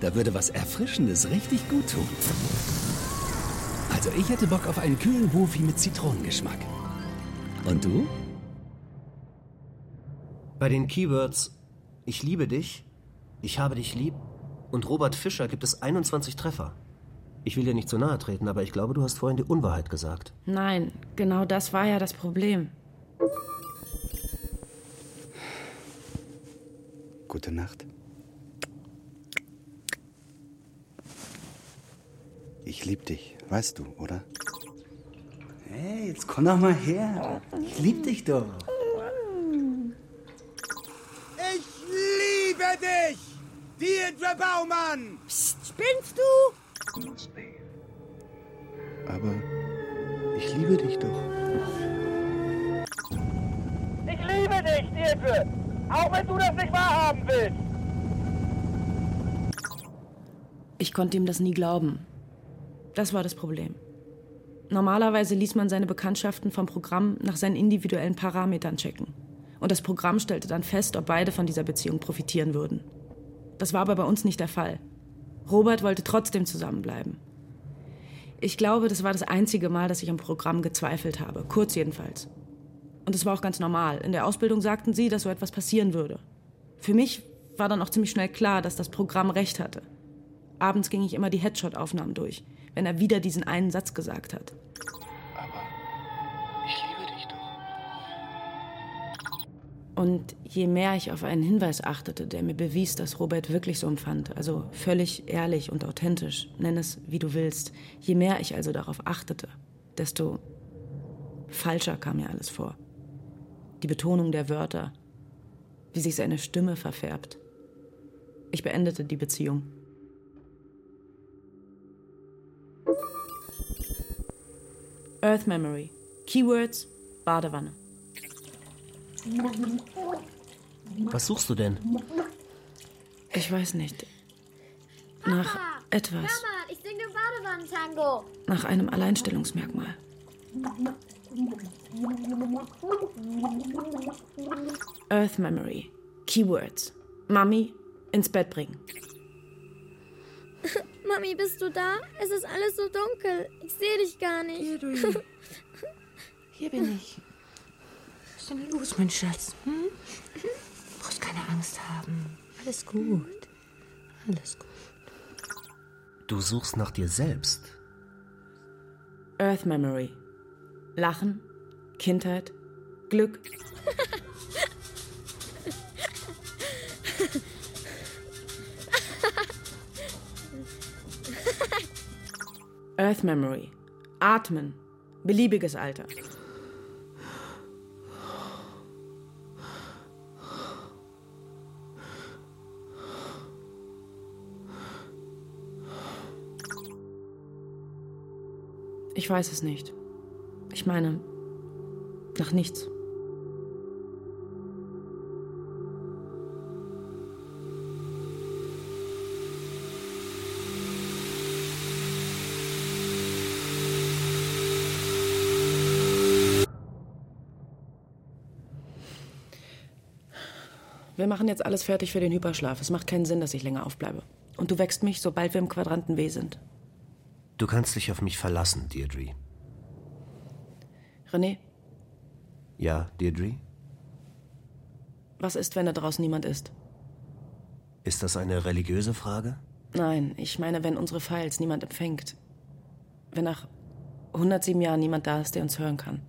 Da würde was Erfrischendes richtig gut tun. Also ich hätte Bock auf einen kühlen Wofi mit Zitronengeschmack. Und du? Bei den Keywords Ich liebe dich, Ich habe dich lieb und Robert Fischer gibt es 21 Treffer. Ich will dir nicht zu nahe treten, aber ich glaube, du hast vorhin die Unwahrheit gesagt. Nein, genau das war ja das Problem. Gute Nacht. Ich lieb dich, weißt du, oder? Hey, jetzt komm doch mal her. Ich lieb dich doch. Ich liebe dich! Deirdre Baumann! Psst, spinnst du? Aber ich liebe dich doch. Ich liebe dich, Deirdre! Auch wenn du das nicht wahrhaben willst. Ich konnte ihm das nie glauben. Das war das Problem. Normalerweise ließ man seine Bekanntschaften vom Programm nach seinen individuellen Parametern checken. Und das Programm stellte dann fest, ob beide von dieser Beziehung profitieren würden. Das war aber bei uns nicht der Fall. Robert wollte trotzdem zusammenbleiben. Ich glaube, das war das einzige Mal, dass ich am Programm gezweifelt habe, kurz jedenfalls. Und es war auch ganz normal. In der Ausbildung sagten sie, dass so etwas passieren würde. Für mich war dann auch ziemlich schnell klar, dass das Programm recht hatte. Abends ging ich immer die Headshot-Aufnahmen durch, wenn er wieder diesen einen Satz gesagt hat. Und je mehr ich auf einen Hinweis achtete, der mir bewies, dass Robert wirklich so empfand, also völlig ehrlich und authentisch, nenn es wie du willst, je mehr ich also darauf achtete, desto falscher kam mir alles vor. Die Betonung der Wörter, wie sich seine Stimme verfärbt. Ich beendete die Beziehung. Earth Memory. Keywords Badewanne. Was suchst du denn? Ich weiß nicht. Nach etwas. Mama, ich singe Badewannentango. Nach einem Alleinstellungsmerkmal. Earth Memory. Keywords. Mami ins Bett bringen. [LAUGHS] Mami, bist du da? Es ist alles so dunkel. Ich sehe dich gar nicht. Hier, [LAUGHS] du. Hier bin ich. Was ist denn los, mein Schatz? Hm? Du brauchst keine Angst haben. Alles gut. Alles gut. Du suchst nach dir selbst. Earth Memory. Lachen, Kindheit, Glück. [LAUGHS] Earth Memory. Atmen. Beliebiges Alter. Ich weiß es nicht. Ich meine, nach nichts. Wir machen jetzt alles fertig für den Hyperschlaf. Es macht keinen Sinn, dass ich länger aufbleibe. Und du wächst mich, sobald wir im Quadranten W sind. Du kannst dich auf mich verlassen, Deirdre. René, Ja, Deirdre? was ist, wenn da draußen niemand ist? Ist das eine religiöse Frage? Nein, ich meine, wenn unsere Files niemand empfängt. Wenn nach 107 Jahren niemand da ist, der uns hören kann.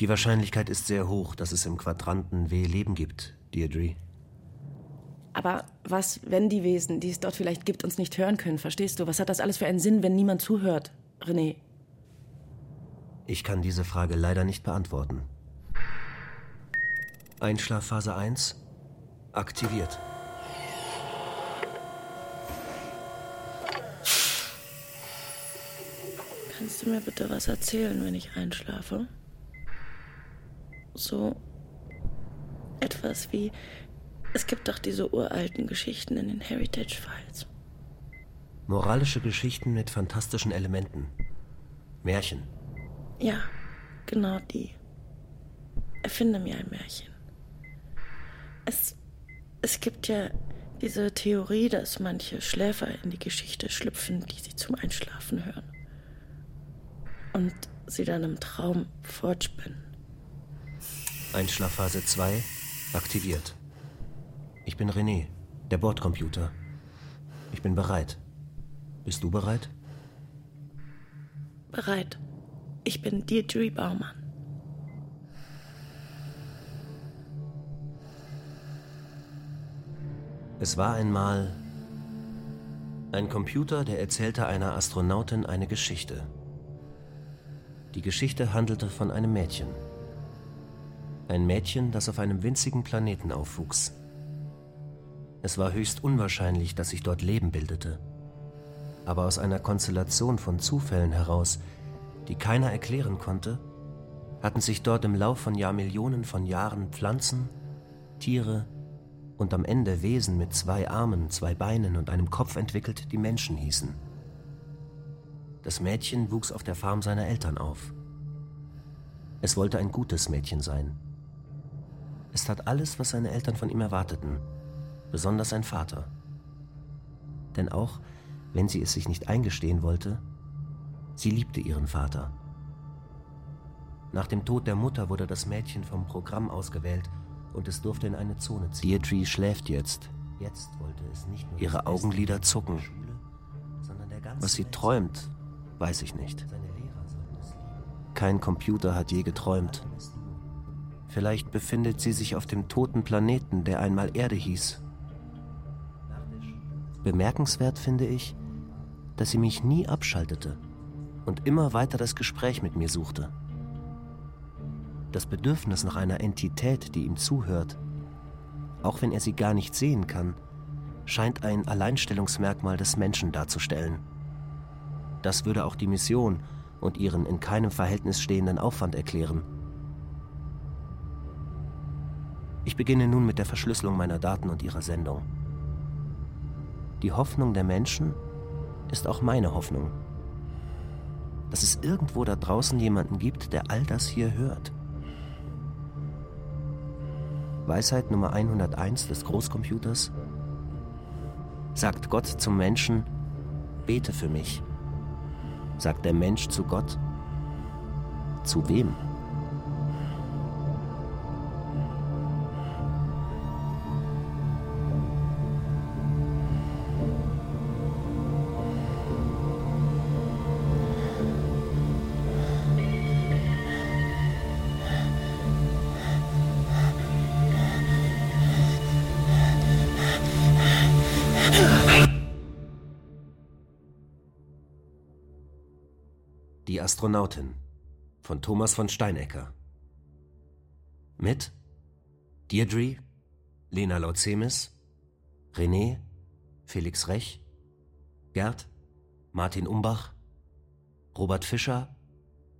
Die Wahrscheinlichkeit ist sehr hoch, dass es im Quadranten W Leben gibt, Deirdre. Aber was, wenn die Wesen, die es dort vielleicht gibt, uns nicht hören können? Verstehst du? Was hat das alles für einen Sinn, wenn niemand zuhört? René, Ich kann diese Frage leider nicht beantworten. Einschlafphase 1 aktiviert. kannst du mir bitte was erzählen, wenn ich einschlafe? So etwas wie, es gibt doch diese uralten Geschichten in den Heritage Files. Moralische Geschichten mit fantastischen Elementen. Märchen. Ja, genau die. Erfinde mir ein Märchen. Es, es gibt ja diese Theorie, dass manche Schläfer in die Geschichte schlüpfen, die sie zum Einschlafen hören. Und sie dann im Traum fortspinnen. Einschlafphase 2 aktiviert. Ich bin René, der Bordcomputer. Ich bin bereit. Bist du bereit? Bereit. Ich bin Deirdre Baumann. Es war einmal ein Computer, der erzählte einer Astronautin eine Geschichte. Die Geschichte handelte von einem Mädchen. Ein Mädchen, das auf einem winzigen Planeten aufwuchs. Es war höchst unwahrscheinlich, dass sich dort Leben bildete. Aber aus einer Konstellation von Zufällen heraus, die keiner erklären konnte, hatten sich dort im Lauf von Jahrmillionen von Jahren Pflanzen, Tiere und am Ende Wesen mit zwei Armen, zwei Beinen und einem Kopf entwickelt, die Menschen hießen. Das Mädchen wuchs auf der Farm seiner Eltern auf. Es wollte ein gutes Mädchen sein. Es tat alles, was seine Eltern von ihm erwarteten, besonders sein Vater. Denn auch wenn sie es sich nicht eingestehen wollte, sie liebte ihren Vater. Nach dem Tod der Mutter wurde das Mädchen vom Programm ausgewählt und es durfte in eine Zone ziehen. Deirdre schläft jetzt. Jetzt wollte es nicht nur Ihre Augenlider zucken. Was sie träumt, weiß ich nicht. Kein Computer hat je geträumt. Vielleicht befindet sie sich auf dem toten Planeten, der einmal Erde hieß. Bemerkenswert finde ich, dass sie mich nie abschaltete und immer weiter das Gespräch mit mir suchte. Das Bedürfnis nach einer Entität, die ihm zuhört, auch wenn er sie gar nicht sehen kann, scheint ein Alleinstellungsmerkmal des Menschen darzustellen. Das würde auch die Mission und ihren in keinem Verhältnis stehenden Aufwand erklären. Ich beginne nun mit der Verschlüsselung meiner Daten und ihrer Sendung. Die Hoffnung der Menschen ist auch meine Hoffnung. Dass es irgendwo da draußen jemanden gibt, der all das hier hört. Weisheit Nummer 101 des Großcomputers? Sagt Gott zum Menschen, bete für mich. Sagt der Mensch zu Gott, zu wem? Astronautin von Thomas von Steinecker. Mit Deirdre, Lena Lautzemis, René, Felix Rech, Gerd, Martin Umbach, Robert Fischer,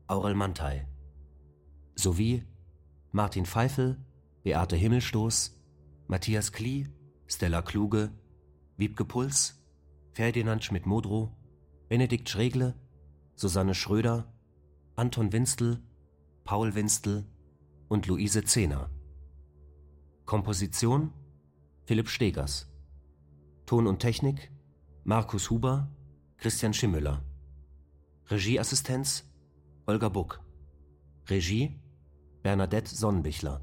Aurel Mantei. Sowie Martin Pfeifel, Beate Himmelstoß, Matthias Klie, Stella Kluge, Wiebke Puls, Ferdinand Schmidt-Modrow, Benedikt Schregle, Susanne Schröder, Anton Winstel, Paul Winstel und Luise Zehner. Komposition Philipp Stegers. Ton und Technik Markus Huber, Christian Schimmüller. Regieassistenz Olga Buck. Regie Bernadette Sonnenbichler.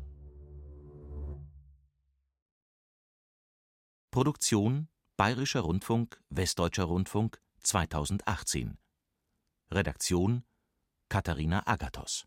Produktion Bayerischer Rundfunk, Westdeutscher Rundfunk 2018. Redaktion Katharina Agathos